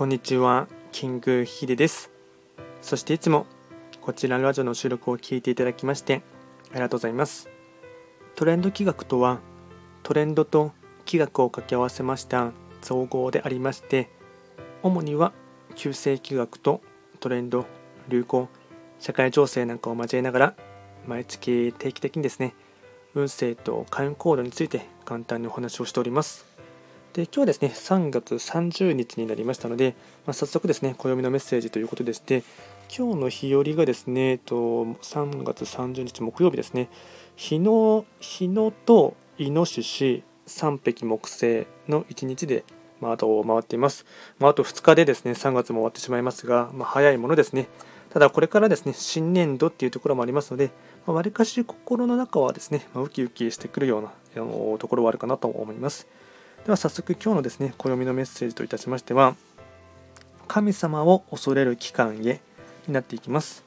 こんにちは、キングヒデです。そしていつもこちらのラジオの収録を聞いていただきましてありがとうございます。トレンド企画とはトレンドと企画を掛け合わせました造語でありまして主には旧世企画とトレンド、流行、社会情勢なんかを交えながら毎月定期的にですね運勢と開運行動について簡単にお話をしております。で今日はですね3月30日になりましたので、まあ、早速ですね暦のメッセージということでして今日の日和がですね、えっと、3月30日木曜日ですね。日の日のとイノシシ3匹木星の1日で、まあ、後を回っています、まあ、あと2日でですね3月も終わってしまいますが、まあ、早いものですね。ただこれからですね新年度っていうところもありますのでわり、かし心の中はですね、まあ、ウキウキしてくるようなあのところはあるかなと思います。では早速今日のですね暦のメッセージといたしましては神様を恐れる期間へになっていきます。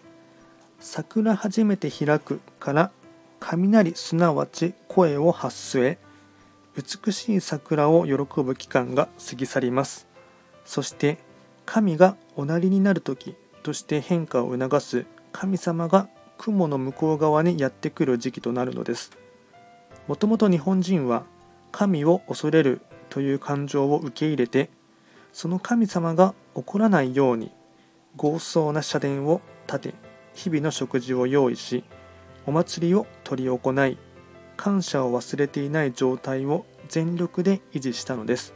桜初めて開くから雷すなわち声を発すへ美しい桜を喜ぶ期間が過ぎ去ります。そして神がおなりになる時として変化を促す神様が雲の向こう側にやってくる時期となるのです。もともと日本人は神を恐れるという感情を受け入れてその神様が怒らないように豪壮な社殿を建て日々の食事を用意しお祭りを執り行い感謝を忘れていない状態を全力で維持したのです。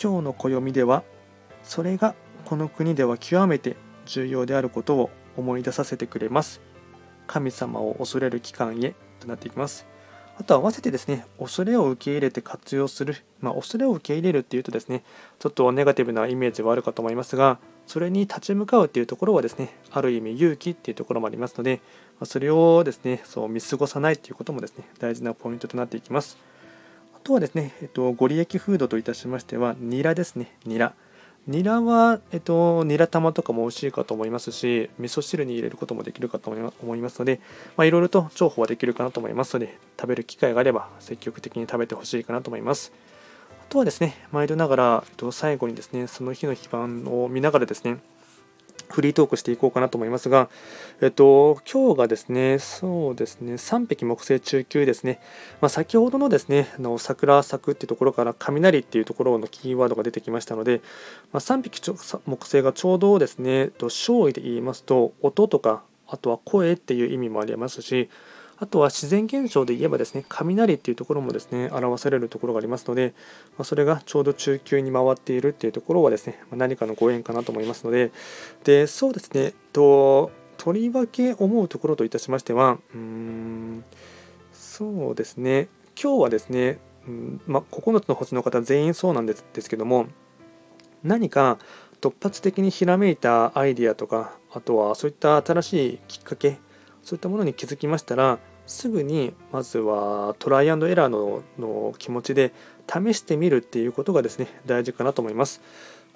今日の暦ではそれがこの国では極めて重要であることを思い出させてくれます。神様を恐れる期間へとなっていきます。あと合わせてですね、恐れを受け入れて活用する。まあ、恐れを受け入れるっていうとですね、ちょっとネガティブなイメージはあるかと思いますが、それに立ち向かうっていうところはですね、ある意味勇気っていうところもありますので、それをですね、そう見過ごさないっていうこともですね、大事なポイントとなっていきます。あとはですね、えっと、ご利益フードといたしましては、ニラですね、ニラ。ニラは、えっと、ニラ玉とかも美味しいかと思いますし、味噌汁に入れることもできるかと思いますので、まあ、いろいろと重宝はできるかなと思いますので、食べる機会があれば積極的に食べてほしいかなと思います。あとはですね、毎度ながら、えっと、最後にですね、その日の非番を見ながらですね、フリートークしていこうかなと思いますが、えっと、今日がですね、そうですね、3匹木星中級ですね、まあ、先ほどのですね、あの桜咲くっていうところから雷っていうところのキーワードが出てきましたので、まあ、3匹木星がちょうどですね、勝利で言いますと、音とか、あとは声っていう意味もありますし、あとは自然現象で言えばですね、雷っていうところもですね、表されるところがありますので、まそれがちょうど中級に回っているっていうところはですね、ま何かのご縁かなと思いますので、で、そうですね、ととりわけ思うところといたしましては、うーん、そうですね、今日はですね、うんま9つの星の方全員そうなんですですけども、何か突発的にひらめいたアイデアとか、あとはそういった新しいきっかけ、そういったものに気づきましたら、すぐにまずはトライアンドエラーのの気持ちで試してみるっていうことがですね大事かなと思います。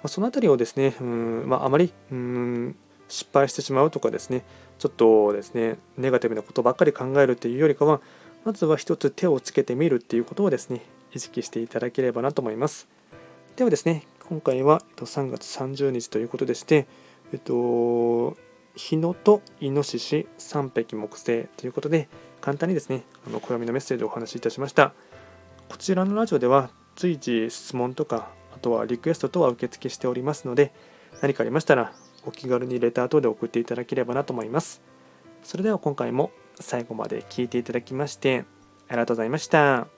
まその辺りをですね、うんまあ、あまりうん失敗してしまうとかですねちょっとですねネガティブなことばっかり考えるっていうよりかはまずは一つ手をつけてみるっていうことをですね意識していただければなと思います。ではですね今回は3月30日ということでして、えっと、日野とイノシシ3匹木星ということで簡単にですねあの暦のメッセージをお話しいたしましたこちらのラジオでは随時質問とかあとはリクエスト等は受付しておりますので何かありましたらお気軽にレター等で送っていただければなと思いますそれでは今回も最後まで聴いていただきましてありがとうございました。